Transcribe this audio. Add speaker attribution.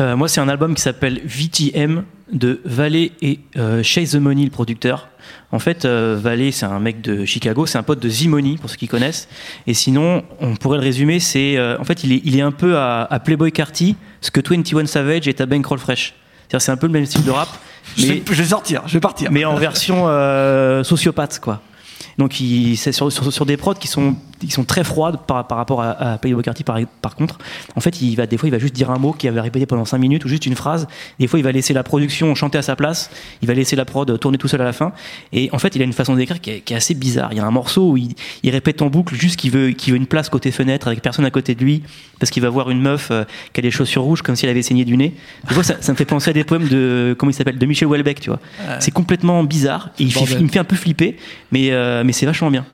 Speaker 1: Euh, moi, c'est un album qui s'appelle VTM de Valet et euh, Chase the Money, le producteur. En fait, euh, c'est un mec de Chicago, c'est un pote de Zimoni, pour ceux qui connaissent. Et sinon, on pourrait le résumer, c'est. en fait, il est, il est un peu à, à Playboy Carty, ce que 21 Savage est à Bankroll Fresh. C'est-à-dire, c'est un peu le même style de rap.
Speaker 2: Je vais, je vais sortir, je vais partir.
Speaker 1: Mais en version sociopathe, quoi. Donc, c'est sur, sur, sur, des prods qui sont, qui sont très froides par, par rapport à, à Playboy Carty, par, par, contre. En fait, il va, des fois, il va juste dire un mot qu'il avait répété pendant 5 minutes ou juste une phrase. Des fois, il va laisser la production chanter à sa place. Il va laisser la prod tourner tout seul à la fin. Et en fait, il a une façon d'écrire qui, qui, est assez bizarre. Il y a un morceau où il, il répète en boucle juste qu'il veut, qu'il veut une place côté fenêtre avec personne à côté de lui parce qu'il va voir une meuf euh, qui a des chaussures rouges comme si elle avait saigné du nez. Des fois, ça, ça me fait penser à des poèmes de, comment il s'appelle, de Michel Houellebecq, tu vois. C'est complètement bizarre. Et il, il, me fait un peu flipper, mais, euh, mais c'est vachement bien.